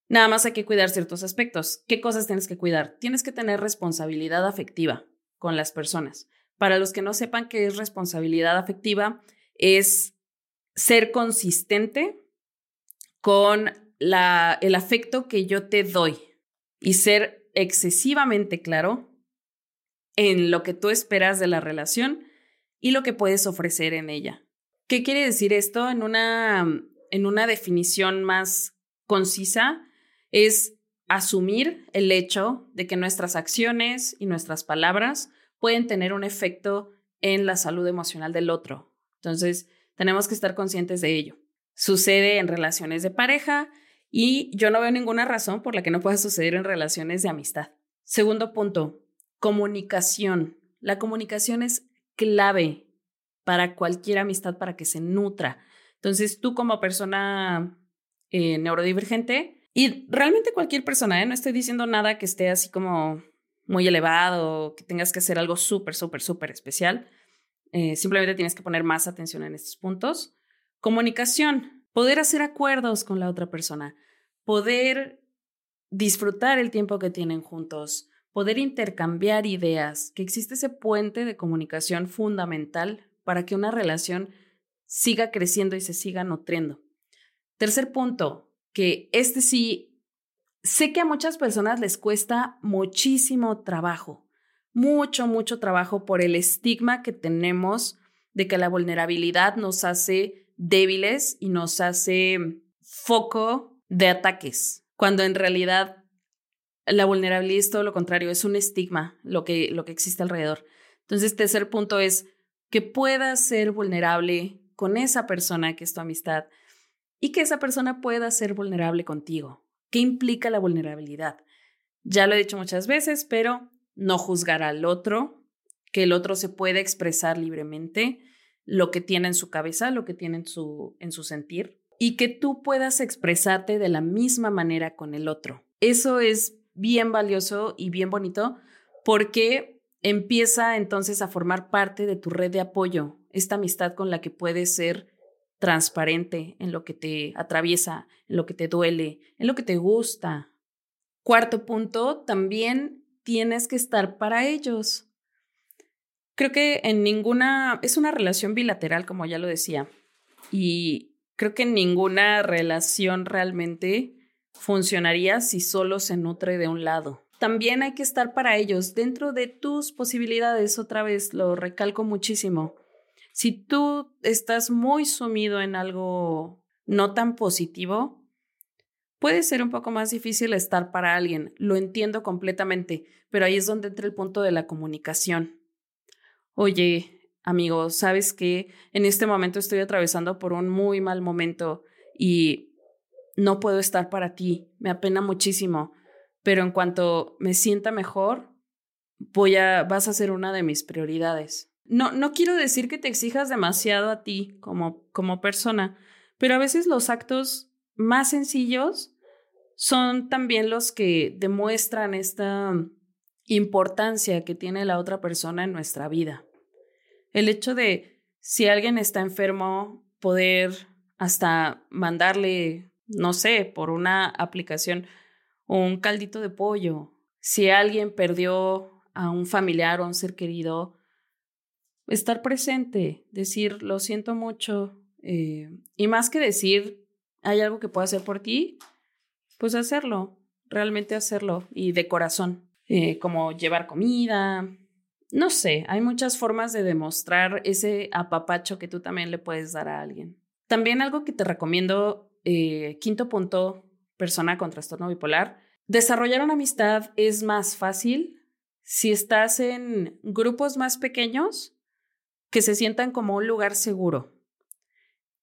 Nada más hay que cuidar ciertos aspectos. ¿Qué cosas tienes que cuidar? Tienes que tener responsabilidad afectiva con las personas. Para los que no sepan qué es responsabilidad afectiva, es ser consistente con la, el afecto que yo te doy y ser excesivamente claro en lo que tú esperas de la relación y lo que puedes ofrecer en ella. ¿Qué quiere decir esto? En una, en una definición más concisa, es asumir el hecho de que nuestras acciones y nuestras palabras pueden tener un efecto en la salud emocional del otro. Entonces, tenemos que estar conscientes de ello. Sucede en relaciones de pareja, y yo no veo ninguna razón por la que no pueda suceder en relaciones de amistad. Segundo punto, comunicación. La comunicación es clave para cualquier amistad para que se nutra. Entonces, tú como persona eh, neurodivergente, y realmente cualquier persona, ¿eh? no estoy diciendo nada que esté así como muy elevado, que tengas que hacer algo súper, súper, súper especial. Eh, simplemente tienes que poner más atención en estos puntos. Comunicación poder hacer acuerdos con la otra persona, poder disfrutar el tiempo que tienen juntos, poder intercambiar ideas, que existe ese puente de comunicación fundamental para que una relación siga creciendo y se siga nutriendo. Tercer punto, que este sí, sé que a muchas personas les cuesta muchísimo trabajo, mucho, mucho trabajo por el estigma que tenemos de que la vulnerabilidad nos hace débiles y nos hace foco de ataques, cuando en realidad la vulnerabilidad es todo lo contrario, es un estigma lo que, lo que existe alrededor. Entonces, tercer punto es que puedas ser vulnerable con esa persona que es tu amistad y que esa persona pueda ser vulnerable contigo. ¿Qué implica la vulnerabilidad? Ya lo he dicho muchas veces, pero no juzgar al otro, que el otro se puede expresar libremente lo que tiene en su cabeza, lo que tiene en su, en su sentir, y que tú puedas expresarte de la misma manera con el otro. Eso es bien valioso y bien bonito porque empieza entonces a formar parte de tu red de apoyo, esta amistad con la que puedes ser transparente en lo que te atraviesa, en lo que te duele, en lo que te gusta. Cuarto punto, también tienes que estar para ellos. Creo que en ninguna, es una relación bilateral, como ya lo decía, y creo que ninguna relación realmente funcionaría si solo se nutre de un lado. También hay que estar para ellos dentro de tus posibilidades, otra vez lo recalco muchísimo. Si tú estás muy sumido en algo no tan positivo, puede ser un poco más difícil estar para alguien, lo entiendo completamente, pero ahí es donde entra el punto de la comunicación. Oye, amigo, sabes que en este momento estoy atravesando por un muy mal momento y no puedo estar para ti, me apena muchísimo, pero en cuanto me sienta mejor, voy a, vas a ser una de mis prioridades. No, no quiero decir que te exijas demasiado a ti como, como persona, pero a veces los actos más sencillos son también los que demuestran esta importancia que tiene la otra persona en nuestra vida. El hecho de, si alguien está enfermo, poder hasta mandarle, no sé, por una aplicación, un caldito de pollo. Si alguien perdió a un familiar o a un ser querido, estar presente, decir, lo siento mucho. Eh, y más que decir, hay algo que puedo hacer por ti, pues hacerlo, realmente hacerlo y de corazón, eh, como llevar comida. No sé, hay muchas formas de demostrar ese apapacho que tú también le puedes dar a alguien. También algo que te recomiendo, eh, quinto punto, persona con trastorno bipolar, desarrollar una amistad es más fácil si estás en grupos más pequeños que se sientan como un lugar seguro.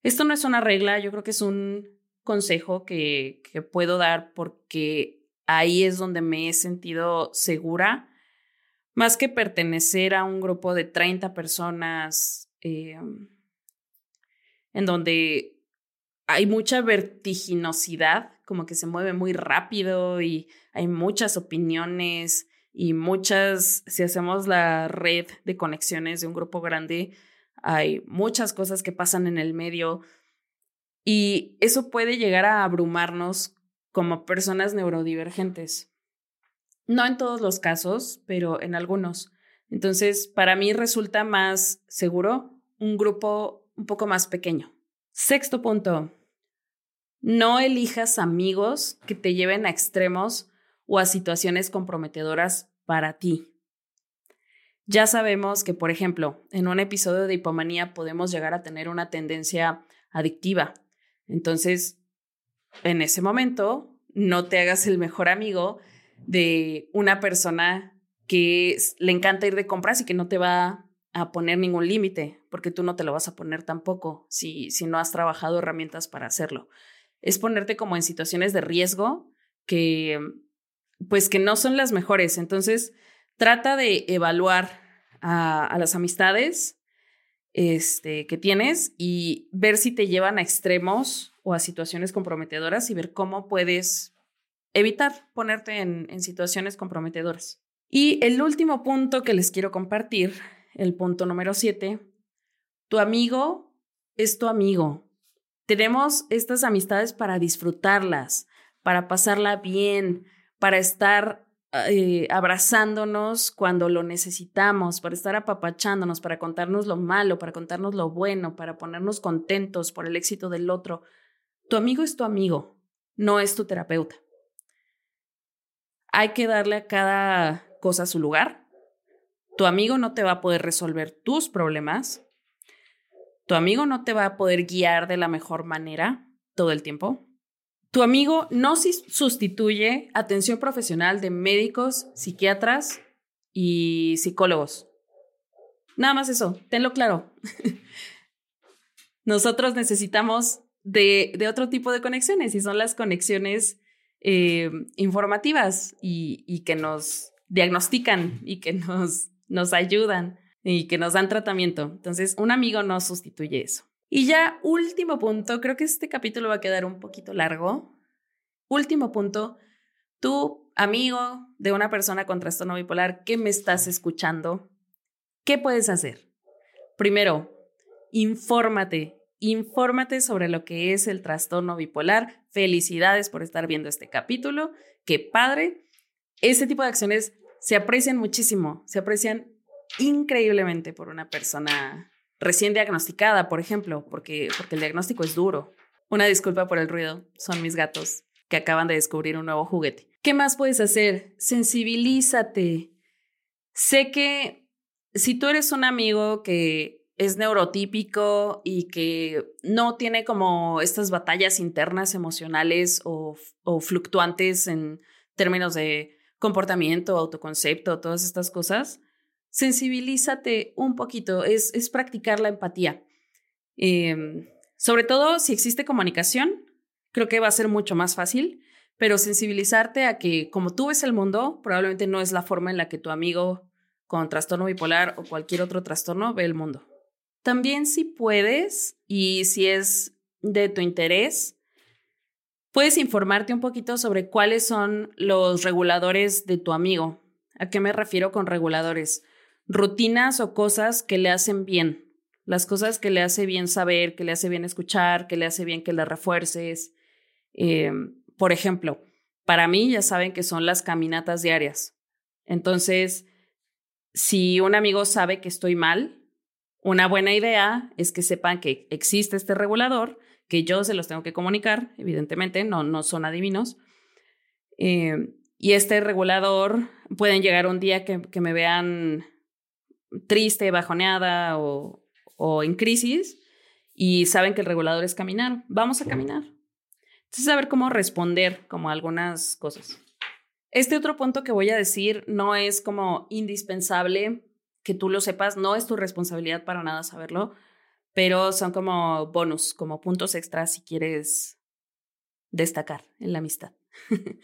Esto no es una regla, yo creo que es un consejo que, que puedo dar porque ahí es donde me he sentido segura, más que pertenecer a un grupo de 30 personas eh, en donde hay mucha vertiginosidad, como que se mueve muy rápido y hay muchas opiniones y muchas, si hacemos la red de conexiones de un grupo grande, hay muchas cosas que pasan en el medio. Y eso puede llegar a abrumarnos como personas neurodivergentes. No en todos los casos, pero en algunos. Entonces, para mí resulta más seguro un grupo un poco más pequeño. Sexto punto, no elijas amigos que te lleven a extremos o a situaciones comprometedoras para ti. Ya sabemos que, por ejemplo, en un episodio de hipomanía podemos llegar a tener una tendencia adictiva. Entonces, en ese momento, no te hagas el mejor amigo de una persona que le encanta ir de compras y que no te va a poner ningún límite, porque tú no te lo vas a poner tampoco si, si no has trabajado herramientas para hacerlo es ponerte como en situaciones de riesgo que, pues, que no son las mejores. Entonces, trata de evaluar a, las amistades este, que tienes y ver si te llevan a extremos o a situaciones comprometedoras y ver cómo puedes evitar ponerte en, situaciones comprometedoras. Y el último punto que les quiero compartir, el punto número siete, tu amigo es tu amigo. Tenemos estas amistades para disfrutarlas, para pasarla bien, para estar eh, abrazándonos cuando lo necesitamos, para estar apapachándonos, para contarnos lo malo, para contarnos lo bueno, para ponernos contentos por el éxito del otro. Tu amigo es tu amigo, no es tu terapeuta. Hay que darle a cada cosa su lugar. Tu amigo no te va a poder resolver tus problemas, tu amigo no te va a poder guiar de la mejor manera todo el tiempo. Tu amigo no sustituye atención profesional de médicos, psiquiatras y psicólogos. Nada más eso, tenlo claro. Nosotros necesitamos de, otro tipo de conexiones y son las conexiones eh, informativas y, y, que nos diagnostican y que nos, nos ayudan y que nos dan tratamiento. Entonces, un amigo no sustituye eso. Y ya último punto, creo que este capítulo va a quedar un poquito largo. Último punto, tú, amigo de una persona con trastorno bipolar, ¿qué me estás escuchando? ¿Qué puedes hacer? Primero, infórmate, infórmate sobre lo que es el trastorno bipolar. Felicidades por estar viendo este capítulo. Qué padre. Este tipo de acciones se aprecian muchísimo, se aprecian increíblemente por una persona recién diagnosticada, por ejemplo, porque, porque el diagnóstico es duro. Una disculpa por el ruido, son mis gatos que acaban de descubrir un nuevo juguete. ¿Qué más puedes hacer? Sensibilízate. Sé que si tú eres un amigo que es neurotípico y que no tiene como estas batallas internas emocionales o, o fluctuantes en términos de comportamiento, autoconcepto, todas estas cosas, sensibilízate un poquito, es, es practicar la empatía. Em, sobre todo si existe comunicación, creo que va a ser mucho más fácil, pero sensibilizarte a que como tú ves el mundo, probablemente no es la forma en la que tu amigo con trastorno bipolar o cualquier otro trastorno ve el mundo. También si puedes y si es de tu interés, puedes informarte un poquito sobre cuáles son los reguladores de tu amigo. ¿A qué me refiero con reguladores? rutinas o cosas que le hacen bien, las cosas que le hace bien saber, que le hace bien escuchar, que le hace bien que le refuerces. Em, por ejemplo, para mí ya saben que son las caminatas diarias. Entonces, si un amigo sabe que estoy mal, una buena idea es que sepan que existe este regulador, que yo se los tengo que comunicar, evidentemente, no, no son adivinos. Em, y este regulador pueden llegar un día que, que me vean triste, bajoneada o, o en crisis y saben que el regulador es caminar, vamos a caminar. Entonces, saber cómo responder como algunas cosas. Este otro punto que voy a decir no es como indispensable que tú lo sepas, no es tu responsabilidad para nada saberlo, pero son como bonus, como puntos extras si quieres destacar en la amistad.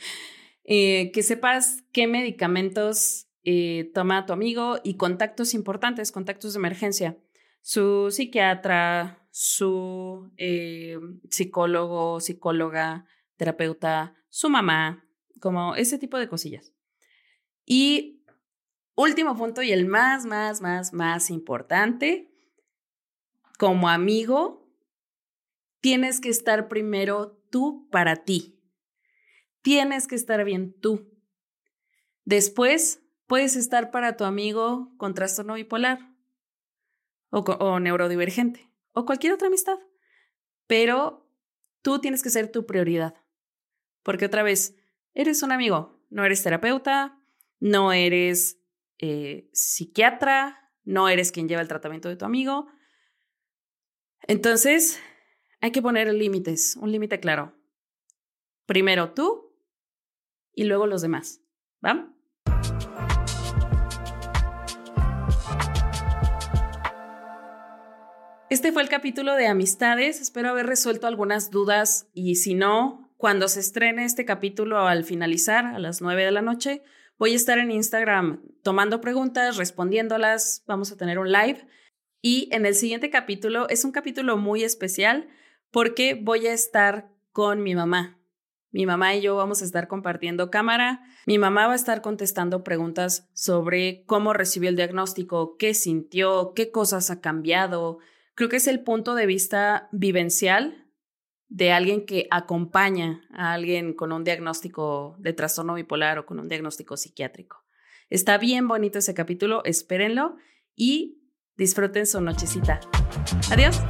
Eh, que sepas qué medicamentos eh, toma tu amigo y contactos importantes, contactos de emergencia. Su psiquiatra, su eh, psicólogo, psicóloga, terapeuta, su mamá, como ese tipo de cosillas. Y último punto y el más, más, más, más importante, como amigo, tienes que estar primero tú para ti. Tienes que estar bien tú. Después, puedes estar para tu amigo con trastorno bipolar o, neurodivergente o cualquier otra amistad. Pero tú tienes que ser tu prioridad. Porque otra vez, eres un amigo, no eres terapeuta, no eres eh, psiquiatra, no eres quien lleva el tratamiento de tu amigo. Entonces, hay que poner límites, un límite claro. Primero tú y luego los demás. ¿Va? Este fue el capítulo de amistades. Espero haber resuelto algunas dudas y si no, cuando se estrene este capítulo al finalizar a las 9 de la noche, voy a estar en Instagram tomando preguntas, respondiéndolas. Vamos a tener un live. Y en el siguiente capítulo es un capítulo muy especial porque voy a estar con mi mamá. Mi mamá y yo vamos a estar compartiendo cámara. Mi mamá va a estar contestando preguntas sobre cómo recibió el diagnóstico, qué sintió, qué cosas ha cambiado, Creo que es el punto de vista vivencial de alguien que acompaña a alguien con un diagnóstico de trastorno bipolar o con un diagnóstico psiquiátrico. Está bien bonito ese capítulo, espérenlo y disfruten su nochecita. Adiós.